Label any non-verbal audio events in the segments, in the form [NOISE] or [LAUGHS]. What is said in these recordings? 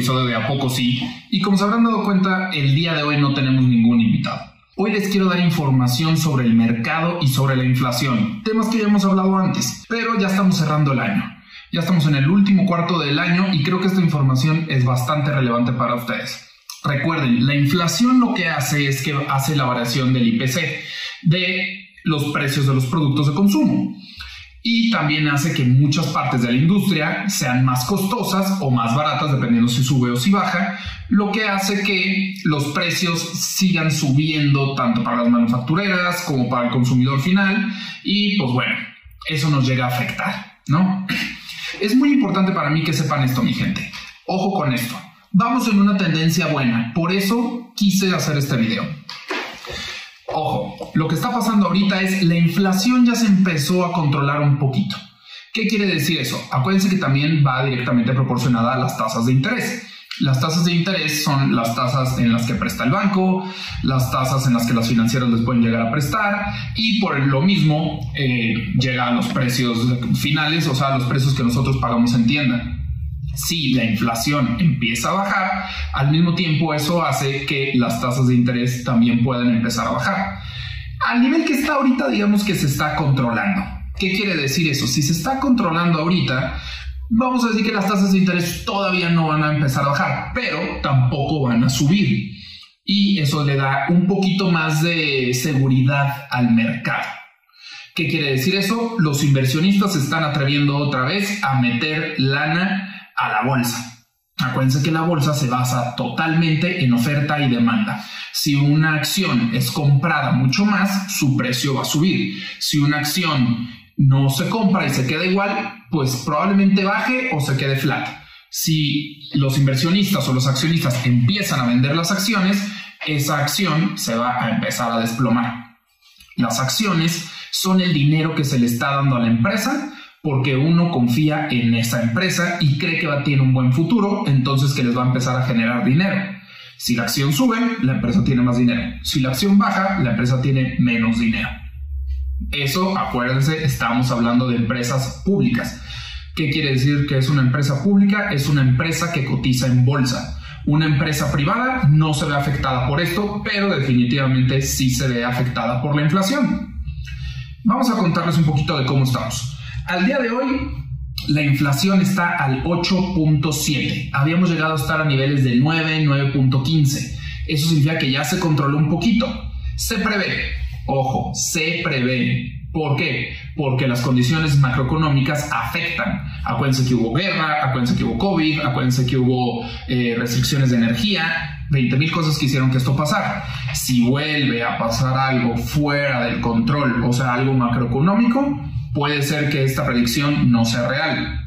episodio de A Poco Sí, y como se habrán dado cuenta, el día de hoy no tenemos ningún invitado. Hoy les quiero dar información sobre el mercado y sobre la inflación, temas que ya hemos hablado antes, pero ya estamos cerrando el año. Ya estamos en el último cuarto del año y creo que esta información es bastante relevante para ustedes. Recuerden, la inflación lo que hace es que hace la variación del IPC, de los precios de los productos de consumo. Y también hace que muchas partes de la industria sean más costosas o más baratas, dependiendo si sube o si baja, lo que hace que los precios sigan subiendo tanto para las manufactureras como para el consumidor final. Y pues bueno, eso nos llega a afectar, ¿no? [CLEARS THROAT] Es muy importante para mí que sepan esto, mi gente. Ojo con esto. Vamos en una tendencia buena, por eso quise hacer este video. Lo que está pasando ahorita es la inflación ya se empezó a controlar un poquito. ¿Qué quiere decir eso? Acuérdense que también va directamente proporcionada a las tasas de interés. Las tasas de interés son las tasas en las que presta el banco, las tasas en las que las financieras les pueden llegar a prestar y por lo mismo eh, llega a los precios finales, o sea, los precios que nosotros pagamos en tienda si la inflación empieza a bajar, al mismo tiempo eso hace que las tasas de interés también puedan empezar a bajar. Al nivel que está ahorita, digamos que se está controlando. ¿Qué quiere decir eso? Si se está controlando ahorita, vamos a decir que las tasas de interés todavía no van a empezar a bajar, pero tampoco van a subir. Y eso le da un poquito más de seguridad al mercado. ¿Qué quiere decir eso? Los inversionistas se están atreviendo otra vez a meter lana a la bolsa. Acuérdense que la bolsa se basa totalmente en oferta y demanda. Si una acción es comprada mucho más, su precio va a subir. Si una acción no se compra y se queda igual, pues probablemente baje o se quede flat. Si los inversionistas o los accionistas empiezan a vender las acciones, esa acción se va a empezar a desplomar. Las acciones son el dinero que se le está dando a la empresa porque uno confía en esa empresa y cree que va, tiene un buen futuro, entonces que les va a empezar a generar dinero. Si la acción sube, la empresa tiene más dinero. Si la acción baja, la empresa tiene menos dinero. Eso, acuérdense, estamos hablando de empresas públicas. ¿Qué quiere decir que es una empresa pública? Es una empresa que cotiza en bolsa. Una empresa privada no se ve afectada por esto, pero definitivamente sí se ve afectada por la inflación. Vamos a contarles un poquito de cómo estamos. Al día de hoy, la inflación está al 8.7. Habíamos llegado a estar a niveles de 9, 9.15. Eso significa que ya se controló un poquito. Se prevé, ojo, se prevé. ¿Por qué? Porque las condiciones macroeconómicas afectan. Acuérdense que hubo guerra, acuérdense que hubo COVID, acuérdense que hubo eh, restricciones de energía, 20 mil cosas que hicieron que esto pasara. Si vuelve a pasar algo fuera del control, o sea, algo macroeconómico, puede ser que esta predicción no sea real,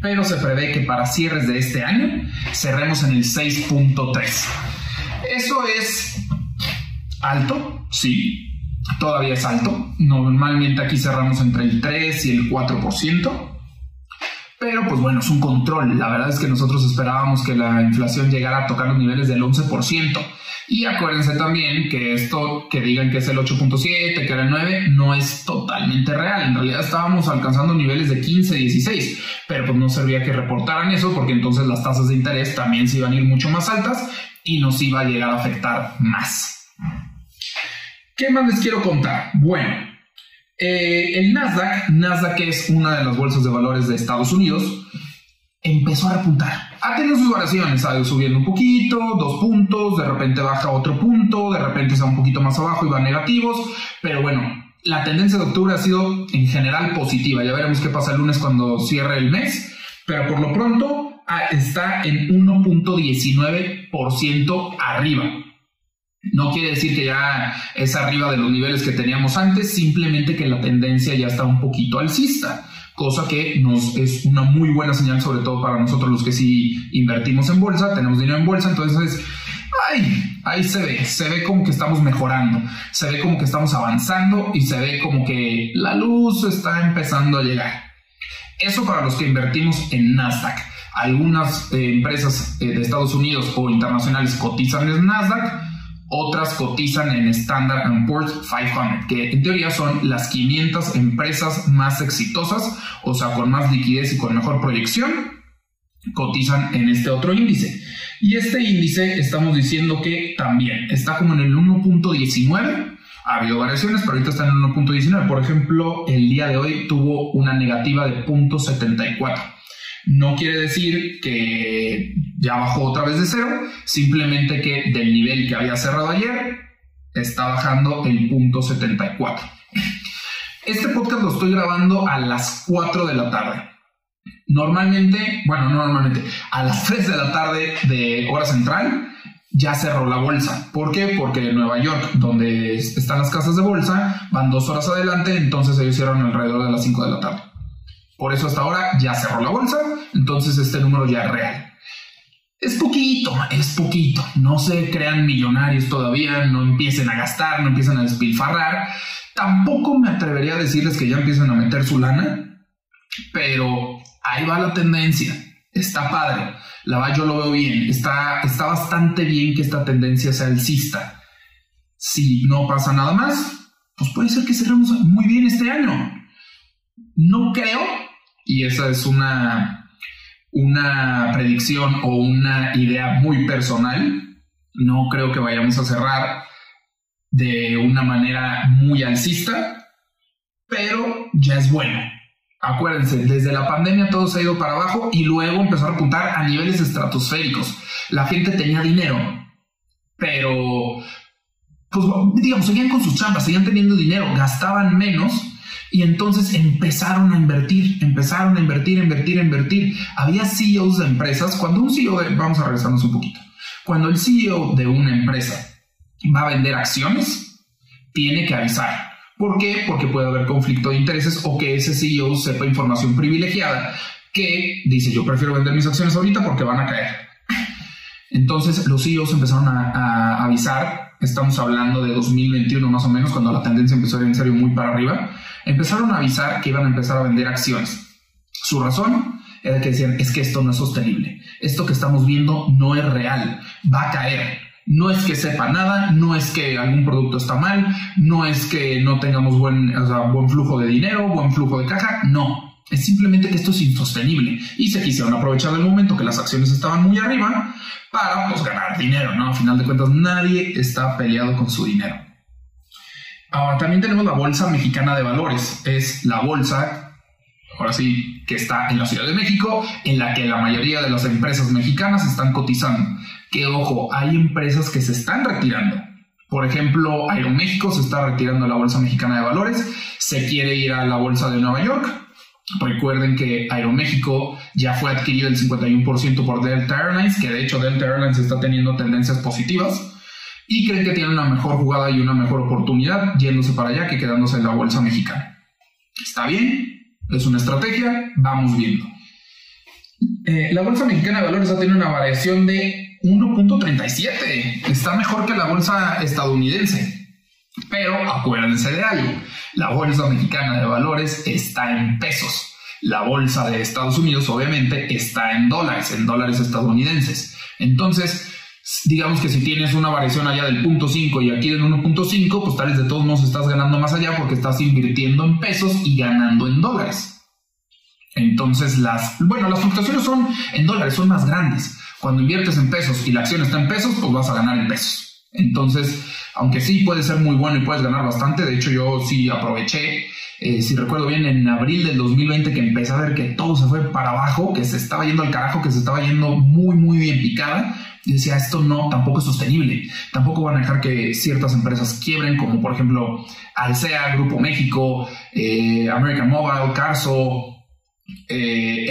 pero se prevé que para cierres de este año cerremos en el 6.3. Eso es alto, sí, todavía es alto. Normalmente aquí cerramos entre el 3 y el 4%. Pero pues bueno, es un control. La verdad es que nosotros esperábamos que la inflación llegara a tocar los niveles del 11%. Y acuérdense también que esto que digan que es el 8.7, que era el 9, no es totalmente real. En realidad estábamos alcanzando niveles de 15, 16, pero pues no servía que reportaran eso porque entonces las tasas de interés también se iban a ir mucho más altas y nos iba a llegar a afectar más. ¿Qué más les quiero contar? Bueno, eh, el Nasdaq, Nasdaq es una de las bolsas de valores de Estados Unidos, empezó a repuntar ha tenido sus variaciones, ha ido subiendo un poquito, dos puntos, de repente baja otro punto, de repente está un poquito más abajo y va negativos, pero bueno, la tendencia de octubre ha sido en general positiva. Ya veremos qué pasa el lunes cuando cierre el mes, pero por lo pronto ah, está en 1.19% arriba. No quiere decir que ya es arriba de los niveles que teníamos antes, simplemente que la tendencia ya está un poquito alcista cosa que nos es una muy buena señal, sobre todo para nosotros los que sí invertimos en bolsa, tenemos dinero en bolsa, entonces, ay, ahí se ve, se ve como que estamos mejorando, se ve como que estamos avanzando y se ve como que la luz está empezando a llegar. Eso para los que invertimos en Nasdaq. Algunas eh, empresas eh, de Estados Unidos o internacionales cotizan en Nasdaq, otras cotizan en Standard Poor's 500, que en teoría son las 500 empresas más exitosas, o sea, con más liquidez y con mejor proyección. cotizan en este otro índice. Y este índice estamos diciendo que también está como en el 1.19. Ha habido variaciones, pero ahorita está en el 1.19. Por ejemplo, el día de hoy tuvo una negativa de 0.74. No quiere decir que ya bajó otra vez de cero, simplemente que del nivel que había cerrado ayer está bajando el punto 74. Este podcast lo estoy grabando a las 4 de la tarde. Normalmente, bueno, no normalmente, a las 3 de la tarde de hora central ya cerró la bolsa. ¿Por qué? Porque en Nueva York, donde están las casas de bolsa, van dos horas adelante, entonces ellos cierran alrededor de las 5 de la tarde. Por eso hasta ahora ya cerró la bolsa, entonces este número ya es real. Es poquito, es poquito. No se crean millonarios todavía, no empiecen a gastar, no empiecen a despilfarrar. Tampoco me atrevería a decirles que ya empiecen a meter su lana, pero ahí va la tendencia. Está padre. La va, yo lo veo bien. Está, está bastante bien que esta tendencia sea alcista. Si no pasa nada más, pues puede ser que cerremos muy bien este año. No creo, y esa es una, una predicción o una idea muy personal, no creo que vayamos a cerrar de una manera muy alcista, pero ya es bueno. Acuérdense, desde la pandemia todo se ha ido para abajo y luego empezó a apuntar a niveles estratosféricos. La gente tenía dinero, pero, pues digamos, seguían con sus chambas, seguían teniendo dinero, gastaban menos y entonces empezaron a invertir, empezaron a invertir, invertir, invertir. Había CEOs de empresas, cuando un CEO, vamos a regresarnos un poquito, cuando el CEO de una empresa va a vender acciones, tiene que avisar ¿Por qué? Porque puede haber conflicto de intereses o que ese CEO sepa información privilegiada que dice yo prefiero vender mis acciones ahorita porque van a caer. Entonces los CEOs empezaron a, avisar, estamos hablando de 2021 más o menos, cuando la tendencia empezó a ir en serio muy para arriba, empezaron a avisar que iban a empezar a vender acciones. Su razón era que decían, es que esto no es sostenible, esto que estamos viendo no es real, va a caer, no es que sepa nada, no es que algún producto está mal, no es que no tengamos buen, buen flujo de dinero, buen flujo de caja, no. Es simplemente que esto es insostenible y se quisieron aprovechar del momento que las acciones estaban muy arriba para pues, ganar dinero, ¿no? A final de cuentas, nadie está peleado con su dinero. Ahora, también tenemos la Bolsa Mexicana de Valores. Es la bolsa ahora sí, que está en la Ciudad de México, en la que la mayoría de las empresas mexicanas están cotizando. Que ojo, hay empresas que se están retirando. Por ejemplo, Aeroméxico se está retirando de la Bolsa Mexicana de Valores, se quiere ir a la Bolsa de Nueva York. Recuerden que Aeroméxico ya fue adquirido el 51% por Delta Airlines, que de hecho Delta Airlines está teniendo tendencias positivas y creen que tienen una mejor jugada y una mejor oportunidad yéndose para allá que quedándose en la bolsa mexicana. Está bien, es una estrategia, vamos viendo. Eh, la bolsa mexicana de valores ha tenido una variación de 1.37. Está mejor que la bolsa estadounidense. Pero acuérdense de algo. La bolsa mexicana de valores está en pesos. La bolsa de Estados Unidos obviamente está en dólares, en dólares estadounidenses. Entonces, digamos que si tienes una variación allá del punto 5 y aquí del 1.5, pues tal vez de todos modos estás ganando más allá porque estás invirtiendo en pesos y ganando en dólares. Entonces las, bueno, las fluctuaciones son en dólares, son más grandes. Cuando inviertes en pesos y la acción está en pesos, pues vas a ganar en pesos. Entonces, aunque sí puede ser muy bueno y puedes ganar bastante, de hecho yo sí aproveché, eh, si recuerdo bien, en abril del 2020 que empecé a ver que todo se fue para abajo, que se estaba yendo al carajo, que se estaba yendo muy, muy bien picada, y decía, esto no, tampoco es sostenible. Tampoco van a dejar que ciertas empresas quiebren, como por ejemplo Alsea, Grupo México, eh, American Mobile, Carso, eh,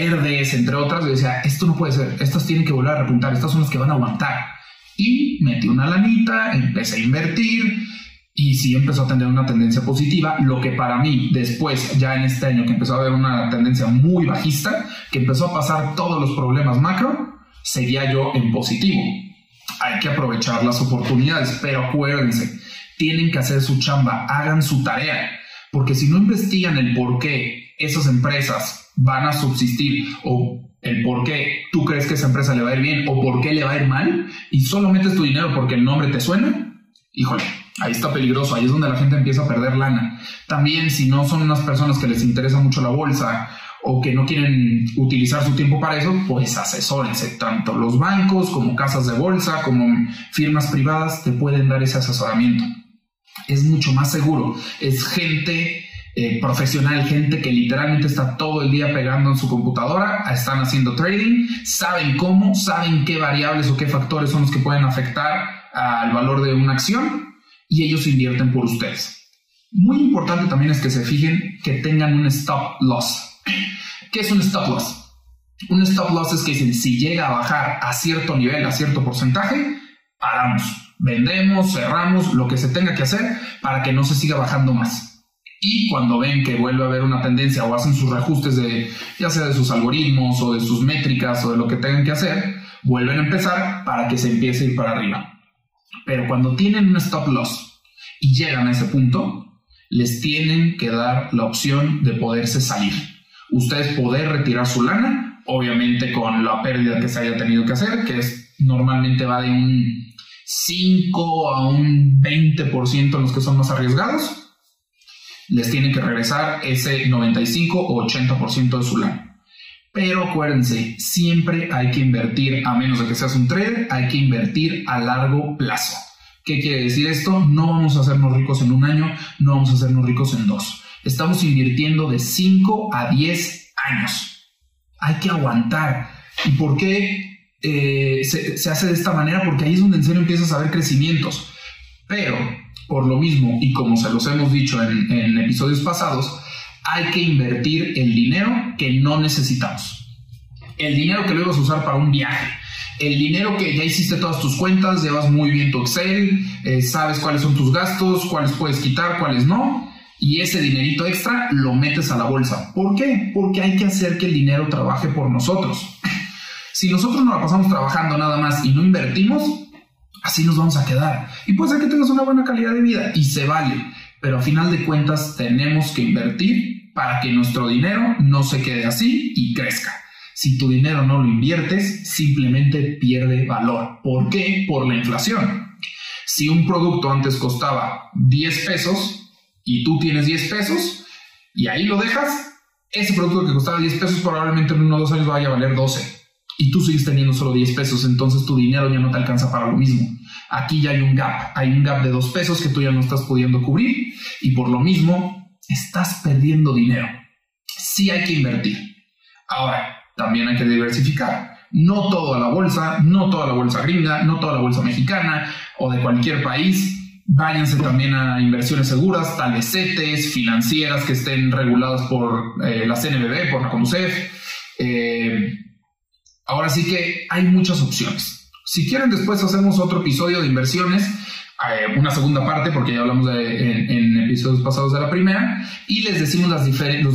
entre otras. Y decía, esto no puede ser, estas tienen que volver a repuntar, estas son las que van a aguantar. Y metí una lanita, empecé a invertir y sí empezó a tener una tendencia positiva, lo que para mí después, ya en este año que empezó a haber una tendencia muy bajista, que empezó a pasar todos los problemas macro, seguía yo en positivo. Hay que aprovechar las oportunidades, pero acuérdense, tienen que hacer su chamba, hagan su tarea, porque si no investigan el por qué esas empresas van a subsistir o el por qué tú crees que esa empresa le va a ir bien o por qué le va a ir mal y solo metes tu dinero porque el nombre te suena, híjole, ahí está peligroso, ahí es donde la gente empieza a perder lana. También si no son unas personas que les interesa mucho la bolsa o que no quieren utilizar su tiempo para eso, pues asesórense. Tanto los bancos como casas de bolsa, como firmas privadas te pueden dar ese asesoramiento. Es mucho más seguro. Es gente eh, profesional, gente que literalmente está todo el día pegando en su computadora, están haciendo trading, saben cómo, saben qué variables o qué factores son los que pueden afectar al valor de una acción y ellos invierten por ustedes. Muy importante también es que se fijen que tengan un stop loss. ¿Qué es un stop loss? Un stop loss es que si llega a bajar a cierto nivel, a cierto porcentaje, paramos, vendemos, cerramos, lo que se tenga que hacer para que no se siga bajando más. Y cuando ven que vuelve a haber una tendencia o hacen sus reajustes de ya sea de sus algoritmos o de sus métricas o de lo que tengan que hacer, vuelven a empezar para que se empiece a ir para arriba. Pero cuando tienen un stop loss y llegan a ese punto, les tienen que dar la opción de poderse salir. Ustedes poder retirar su lana, obviamente con la pérdida que se haya tenido que hacer, que es normalmente va de un 5 a un 20% en los que son más arriesgados, les tienen que regresar ese 95 o 80% de su lana. Pero acuérdense, siempre hay que invertir, a menos de que seas un trader, hay que invertir a largo plazo. ¿Qué quiere decir esto? No vamos a hacernos ricos en un año, no vamos a hacernos ricos en dos. Estamos invirtiendo de 5 a 10 años. Hay que aguantar. ¿Y por qué eh, se, hace de esta manera? Porque ahí es donde en serio empiezas a ver crecimientos. Pero, por lo mismo, y como se los hemos dicho en, episodios pasados, hay que invertir el dinero que no necesitamos. El dinero que lo ibas a usar para un viaje el dinero que ya hiciste todas tus cuentas, llevas muy bien tu Excel, eh, sabes cuáles son tus gastos, cuáles puedes quitar, cuáles no, y ese dinerito extra lo metes a la bolsa. ¿Por qué? Porque hay que hacer que el dinero trabaje por nosotros. [LAUGHS] Si nosotros nos la pasamos trabajando nada más y no invertimos, así nos vamos a quedar. Y puede ser que tengas una buena calidad de vida y se vale, pero a final de cuentas tenemos que invertir para que nuestro dinero no se quede así y crezca. Si tu dinero no lo inviertes, simplemente pierde valor. ¿Por qué? Por la inflación. Si un producto antes costaba 10 pesos y tú tienes 10 pesos y ahí lo dejas, ese producto que costaba 10 pesos probablemente en uno o dos años vaya a valer 12 y tú sigues teniendo solo 10 pesos, entonces tu dinero ya no te alcanza para lo mismo. Aquí ya hay un gap, hay un gap de 2 pesos que tú ya no estás pudiendo cubrir y por lo mismo estás perdiendo dinero. Sí hay que invertir. Ahora, también hay que diversificar. No toda la bolsa, no toda la bolsa gringa, no toda la bolsa mexicana o de cualquier país. Váyanse también a inversiones seguras, tal vez CETES, financieras que estén reguladas por eh, la CNBB, por la CONUCEF. Eh, ahora sí que hay muchas opciones. Si quieren, después hacemos otro episodio de inversiones eh, una segunda parte, porque ya hablamos en, episodios pasados de la primera, y les decimos los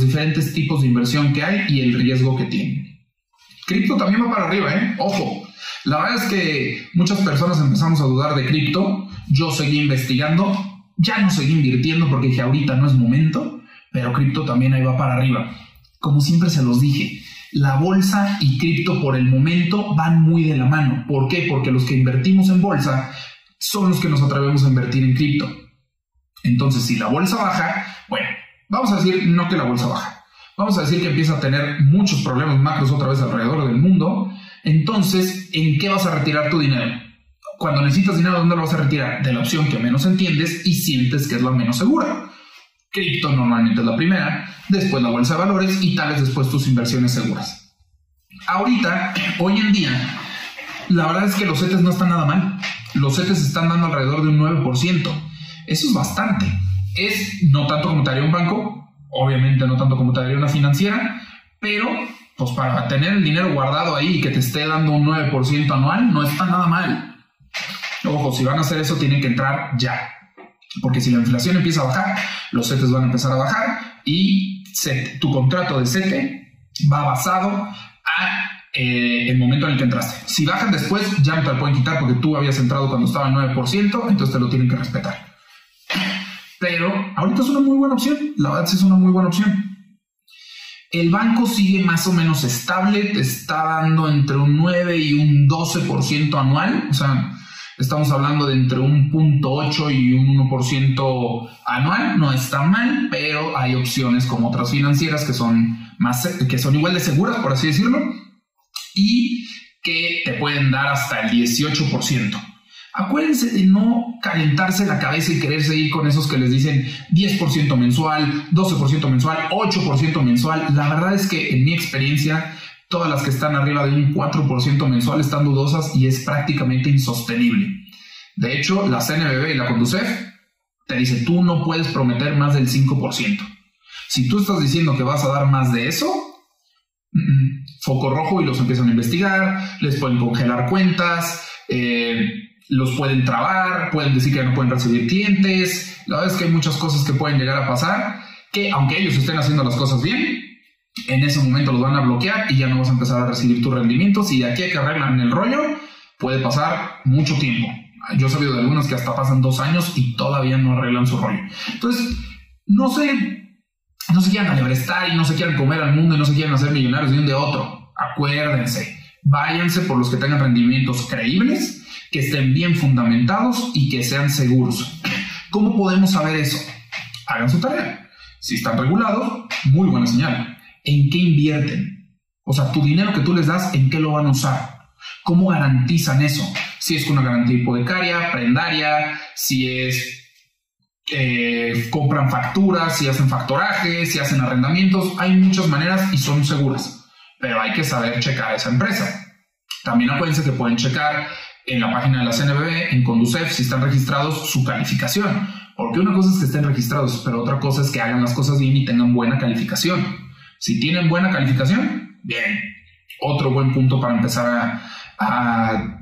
diferentes tipos de inversión que hay y el riesgo que tienen. Cripto también va para arriba, ¿eh? Ojo. La verdad es que muchas personas empezamos a dudar de cripto. Yo seguí investigando, ya no seguí invirtiendo porque dije ahorita no es momento, pero cripto también ahí va para arriba. Como siempre se los dije, la bolsa y cripto por el momento van muy de la mano. ¿Por qué? Porque los que invertimos en bolsa son los que nos atrevemos a invertir en cripto. Entonces, si la bolsa baja, bueno, vamos a decir no que la bolsa baja, vamos a decir que empieza a tener muchos problemas macros otra vez alrededor del mundo, entonces, ¿en qué vas a retirar tu dinero? Cuando necesitas dinero, ¿dónde lo vas a retirar? De la opción que menos entiendes y sientes que es la menos segura. Cripto normalmente es la primera, después la bolsa de valores y tal vez después tus inversiones seguras. Ahorita, hoy en día, la verdad es que los CETES no están nada mal los CETES están dando alrededor de un 9%. Eso es bastante. Es no tanto como te haría un banco, obviamente no tanto como te haría una financiera, pero pues para tener el dinero guardado ahí y que te esté dando un 9% anual, no está nada mal. Ojo, si van a hacer eso, tienen que entrar ya. Porque si la inflación empieza a bajar, los CETES van a empezar a bajar y tu contrato de CETE va basado a eh, el momento en el que entraste. Si bajan después, ya no te lo pueden quitar porque tú habías entrado cuando estaba en 9%, entonces te lo tienen que respetar. Pero ahorita es una muy buena opción, la verdad es una muy buena opción. El banco sigue más o menos estable, te está dando entre un 9 y un 12% anual, o sea, Estamos hablando de entre un punto 8 y un 1% anual. No está mal, pero hay opciones como otras financieras que son, más, que son igual de seguras, por así decirlo, y que te pueden dar hasta el 18%. Acuérdense de no calentarse la cabeza y querer seguir con esos que les dicen 10% mensual, 12% mensual, 8% mensual. La verdad es que en mi experiencia, todas las que están arriba de un 4% mensual están dudosas y es prácticamente insostenible. De hecho, la CNBB y la Conducef te dicen, tú no puedes prometer más del 5%. Si tú estás diciendo que vas a dar más de eso, foco rojo y los empiezan a investigar, les pueden congelar cuentas, eh, los pueden trabar, pueden decir que no pueden recibir clientes. La verdad es que hay muchas cosas que pueden llegar a pasar que aunque ellos estén haciendo las cosas bien, en ese momento los van a bloquear y ya no vas a empezar a recibir tus rendimientos y de aquí a que arreglan el rollo puede pasar mucho tiempo. Yo he sabido de algunos que hasta pasan dos años y todavía no arreglan su rollo. Entonces, no sé, no se quieran alebrestar y no se quieran comer al mundo y no se quieran hacer millonarios de un de otro. Acuérdense, váyanse por los que tengan rendimientos creíbles que estén bien fundamentados y que sean seguros. ¿Cómo podemos saber eso? Hagan su tarea. Si están regulados, muy buena señal. ¿En qué invierten? O sea, tu dinero que tú les das, ¿en qué lo van a usar? ¿Cómo garantizan eso? Si es con una garantía hipotecaria, prendaria, si es eh, compran facturas, si hacen factoraje, si hacen arrendamientos, hay muchas maneras y son seguras, pero hay que saber checar esa empresa. También acuérdense que pueden checar en la página de la CNBB, en Conducef, si están registrados, su calificación. Porque una cosa es que estén registrados, pero otra cosa es que hagan las cosas bien y tengan buena calificación. Si tienen buena calificación, bien. Otro buen punto para empezar a,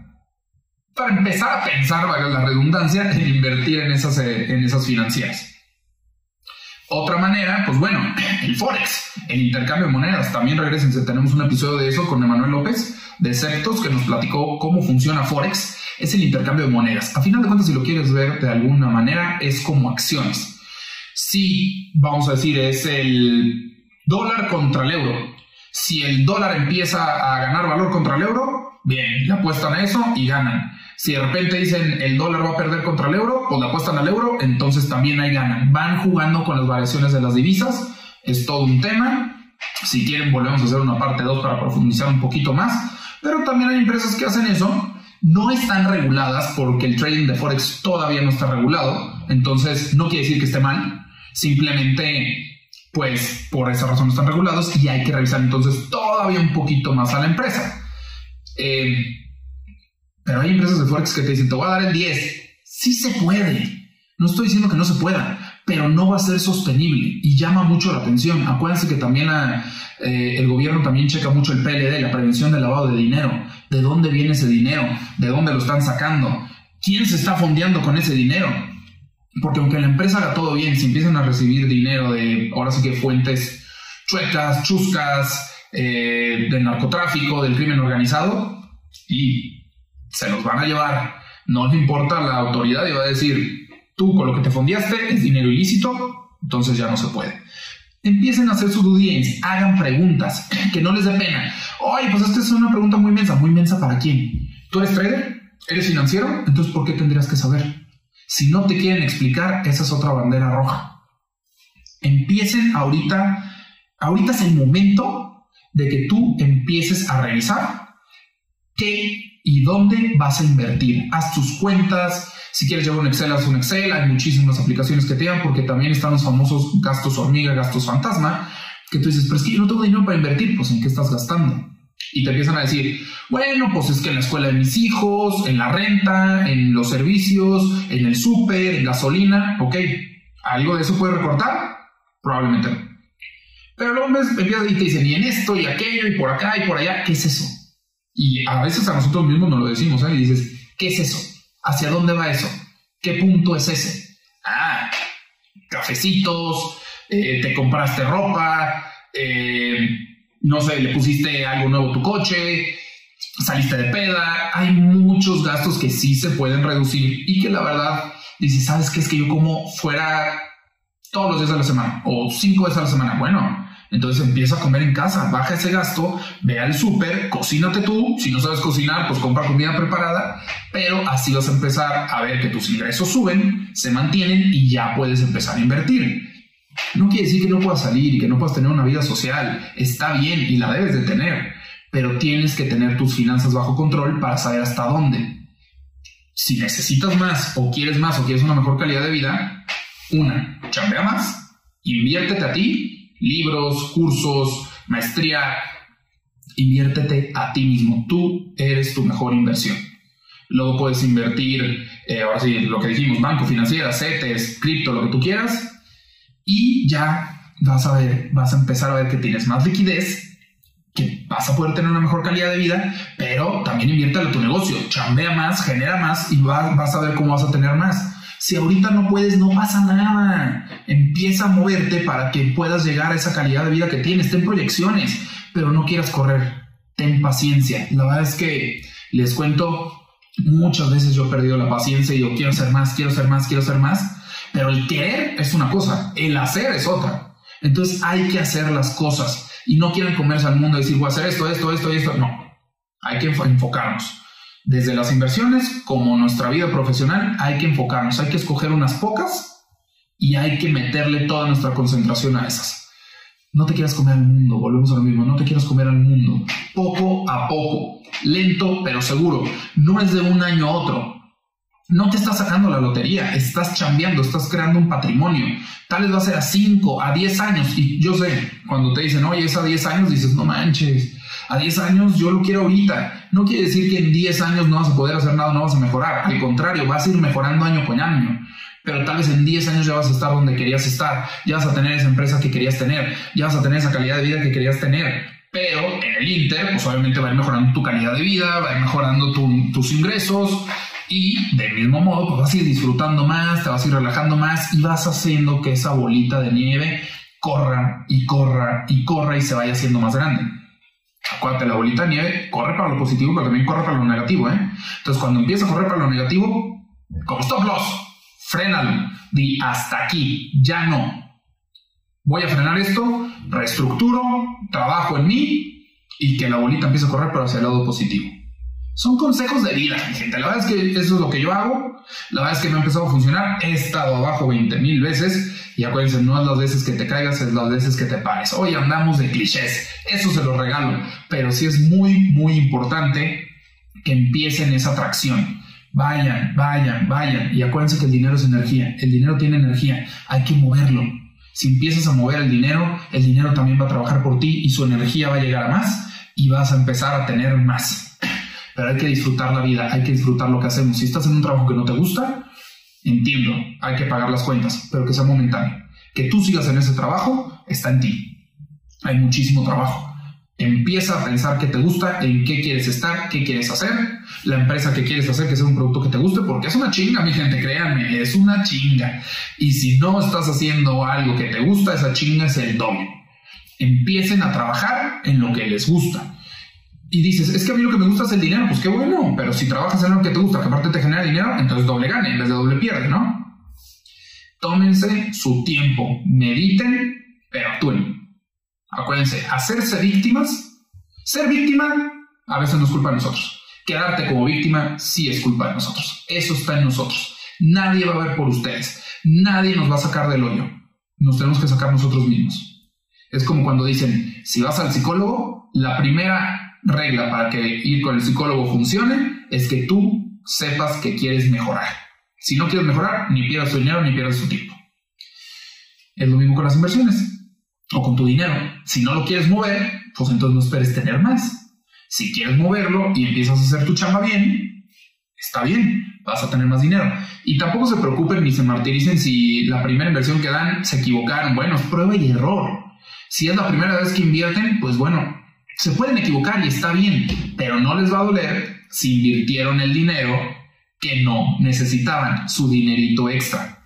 para empezar a pensar, valga la redundancia, en invertir en esas, eh, en esas financieras. Otra manera, pues bueno, el Forex, el intercambio de monedas. También regresen, tenemos un episodio de eso con Emanuel López de Septos que nos platicó cómo funciona Forex. Es el intercambio de monedas. A final de cuentas, si lo quieres ver de alguna manera, es como acciones. Si, vamos a decir, es el dólar contra el euro. Si el dólar empieza a ganar valor contra el euro, bien, le apuestan a eso y ganan. Si de repente dicen el dólar va a perder contra el euro, pues le apuestan al euro, entonces también ahí ganan. Van jugando con las variaciones de las divisas, es todo un tema. Si quieren, volvemos a hacer una parte 2 para profundizar un poquito más. Pero también hay empresas que hacen eso. No están reguladas porque el trading de Forex todavía no está regulado. Entonces, no quiere decir que esté mal. Simplemente, pues, por esa razón no están regulados y hay que revisar entonces todavía un poquito más a la empresa. Eh, pero hay empresas de Forex que te dicen, te voy a dar el 10. Sí se puede. No estoy diciendo que no se pueda, pero no va a ser sostenible y llama mucho la atención. Acuérdense que también eh, el gobierno también checa mucho el PLD, la prevención del lavado de dinero. ¿De dónde viene ese dinero? ¿De dónde lo están sacando? ¿Quién se está fondeando con ese dinero? Porque aunque la empresa haga todo bien, si empiezan a recibir dinero de, ahora sí que fuentes chuecas, chuscas, eh, del narcotráfico, del crimen organizado, y se los van a llevar. No le importa la autoridad y va a decir, tú con lo que te fondeaste es dinero ilícito, entonces ya no se puede. Empiecen a hacer su due hagan preguntas, [LAUGHS] que no les dé pena. Oye, pues esta es una pregunta muy mensa. ¿Muy mensa para quién? ¿Tú eres trader? ¿Eres financiero? Entonces, ¿por qué tendrías que saber? Si no te quieren explicar, esa es otra bandera roja. Empiecen ahorita, ahorita es el momento de que tú empieces a revisar qué y dónde vas a invertir. Haz tus cuentas. Si quieres llevar un Excel, haz un Excel. Hay muchísimas aplicaciones que te dan porque también están los famosos gastos hormiga, gastos fantasma, que tú dices, pero es que yo no tengo dinero para invertir. Pues en qué estás gastando. Y te empiezan a decir, bueno, pues es que en la escuela de mis hijos, en la renta, en los servicios, en el súper, en gasolina, ok, ¿algo de eso puede recortar? Probablemente no. Pero luego empiezas y te dicen, y en esto, y aquello, y por acá, y por allá, ¿qué es eso? Y a veces a nosotros mismos nos lo decimos, ¿eh? Y dices, ¿qué es eso? ¿Hacia dónde va eso? ¿Qué punto es ese? Ah, cafecitos, eh, te compraste ropa, eh, no sé, le pusiste algo nuevo a tu coche, saliste de peda. Hay muchos gastos que sí se pueden reducir y que la verdad dices, ¿sabes qué? Es que yo como fuera todos los días de la semana o cinco veces a la semana. Bueno, Entonces empieza a comer en casa, baja ese gasto, ve al súper, cocínate tú. Si no sabes cocinar, pues compra comida preparada. Pero así vas a empezar a ver que tus ingresos suben, se mantienen y ya puedes empezar a invertir. No quiere decir que no puedas salir y que no puedas tener una vida social. Está bien y la debes de tener. Pero tienes que tener tus finanzas bajo control para saber hasta dónde. Si necesitas más o quieres más o quieres una mejor calidad de vida, una, chambea más, inviértete a ti libros, cursos, maestría, inviértete a ti mismo. Tú eres tu mejor inversión. Luego puedes invertir, eh, ahora sí, lo que dijimos, banco, financiera, CETES, cripto, lo que tú quieras. Y ya vas a ver, vas a empezar a ver que tienes más liquidez, que vas a poder tener una mejor calidad de vida, pero también invierte a tu negocio, chambea más, genera más y vas a ver cómo vas a tener más. Si ahorita no puedes, no pasa nada. Empieza a moverte para que puedas llegar a esa calidad de vida que tienes. Ten proyecciones, pero no quieras correr. Ten paciencia. La verdad es que les cuento, muchas veces yo he perdido la paciencia y yo quiero hacer más, quiero hacer más, quiero hacer más. Pero el querer es una cosa, el hacer es otra. Entonces hay que hacer las cosas y no quieren comerse al mundo y decir voy a hacer esto, esto, esto y esto. No, hay que enfocarnos. Desde las inversiones como nuestra vida profesional hay que enfocarnos, hay que escoger unas pocas y hay que meterle toda nuestra concentración a esas. No te quieras comer al mundo, volvemos a lo mismo, no te quieras comer al mundo. Poco a poco, lento pero seguro. No es de un año a otro. No te estás sacando la lotería, estás chambeando, estás creando un patrimonio. Tal vez va a ser a 5, a 10 años. Y yo sé, cuando te dicen, oye, es a 10 años, dices, no manches, a 10 años yo lo quiero ahorita. No quiere decir que en 10 años no vas a poder hacer nada, no vas a mejorar. Al contrario, vas a ir mejorando año con año. Pero tal vez en 10 años ya vas a estar donde querías estar, ya vas a tener esa empresa que querías tener, ya vas a tener esa calidad de vida que querías tener. Pero en el Inter, pues obviamente va a ir mejorando tu calidad de vida, va a ir mejorando tus ingresos y del mismo modo, pues vas a ir disfrutando más, te vas a ir relajando más y vas haciendo que esa bolita de nieve corra y corra y corra y se vaya haciendo más grande acuérdate, la bolita de nieve corre para lo positivo, pero también corre para lo negativo, ¿eh? Entonces, cuando empieza a correr para lo negativo, como stop loss, frénalo, di hasta aquí, ya no. Voy a frenar esto, reestructuro, trabajo en mí y que la bolita empiece a correr para hacia el lado positivo. Son consejos de vida, gente. La verdad es que eso es lo que yo hago. La verdad es que me ha empezado a funcionar. He estado abajo 20 mil veces. Y acuérdense, no es las veces que te caigas, es las veces que te pares. Hoy andamos de clichés. Eso se lo regalo. Pero sí es muy, muy importante que empiecen esa atracción. Vayan, vayan, vayan. Y acuérdense que el dinero es energía. El dinero tiene energía. Hay que moverlo. Si empiezas a mover el dinero, el dinero también va a trabajar por ti y su energía va a llegar a más y vas a empezar a tener más pero hay que disfrutar la vida, hay que disfrutar lo que hacemos. Si estás en un trabajo que no te gusta, entiendo, hay que pagar las cuentas, pero que sea momentáneo. Que tú sigas en ese trabajo está en ti. Hay muchísimo trabajo. Empieza a pensar qué te gusta, en qué quieres estar, qué quieres hacer, la empresa que quieres hacer, que sea un producto que te guste, porque es una chinga, mi gente, créanme, es una chinga. Y si no estás haciendo algo que te gusta, esa chinga es el doble. Empiecen a trabajar en lo que les gusta y dices, es que a mí lo que me gusta es el dinero, pues qué bueno, pero si trabajas en algo que te gusta, que aparte te genera dinero, entonces doble gane en vez de doble pierde, ¿no? Tómense su tiempo, mediten, pero actúen. Acuérdense, hacerse víctimas, ser víctima a veces no es culpa de nosotros. Quedarte como víctima sí es culpa de nosotros. Eso está en nosotros. Nadie va a ver por ustedes. Nadie nos va a sacar del hoyo. Nos tenemos que sacar nosotros mismos. Es como cuando dicen, si vas al psicólogo, la primera regla para que ir con el psicólogo funcione es que tú sepas que quieres mejorar. Si no quieres mejorar, ni pierdas tu dinero ni pierdas tu tiempo. Es lo mismo con las inversiones o con tu dinero. Si no lo quieres mover, pues entonces no esperes tener más. Si quieres moverlo y empiezas a hacer tu chamba bien, está bien, vas a tener más dinero. Y tampoco se preocupen ni se martiricen si la primera inversión que dan se equivocaron. Bueno, es prueba y error. Si es la primera vez que invierten, pues bueno, se pueden equivocar y está bien, pero no les va a doler si invirtieron el dinero que no necesitaban, su dinerito extra.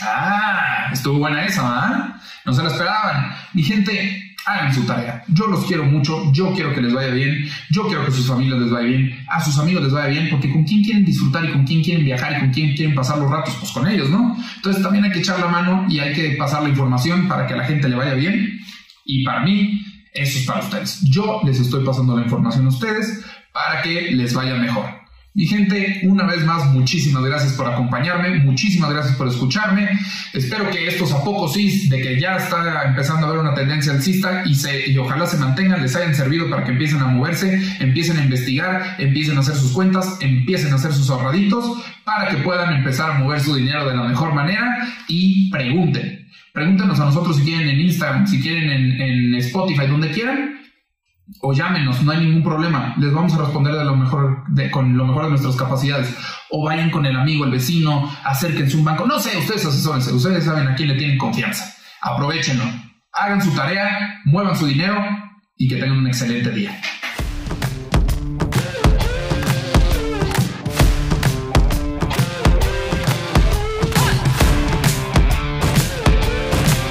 Ah, estuvo buena esa, ¿ah? No se la esperaban. Mi gente, hagan su tarea. Yo los quiero mucho, yo quiero que les vaya bien, yo quiero que sus familias les vaya bien, a sus amigos les vaya bien, porque con quién quieren disfrutar y con quién quieren viajar y con quién quieren pasar los ratos, pues con ellos, ¿no? Entonces también hay que echar la mano y hay que pasar la información para que a la gente le vaya bien Y para mí, eso es para ustedes. Yo les estoy pasando la información a ustedes para que les vaya mejor. Mi gente, una vez más, muchísimas gracias por acompañarme, muchísimas gracias por escucharme. Espero que estos a poco sí, de que ya está empezando a haber una tendencia alcista y, y ojalá se mantengan, les hayan servido para que empiecen a moverse, empiecen a investigar, empiecen a hacer sus cuentas, empiecen a hacer sus ahorraditos para que puedan empezar a mover su dinero de la mejor manera y pregunten. Pregúntenos a nosotros si quieren en Instagram, si quieren en, en Spotify, donde quieran o llámenos, no hay ningún problema, les vamos a responder de lo mejor, de, con lo mejor de nuestras capacidades. O vayan con el amigo, el vecino, acérquense un banco, no sé, ustedes asesórense, ustedes saben a quién le tienen confianza. Aprovechenlo, hagan su tarea, muevan su dinero y que tengan un excelente día.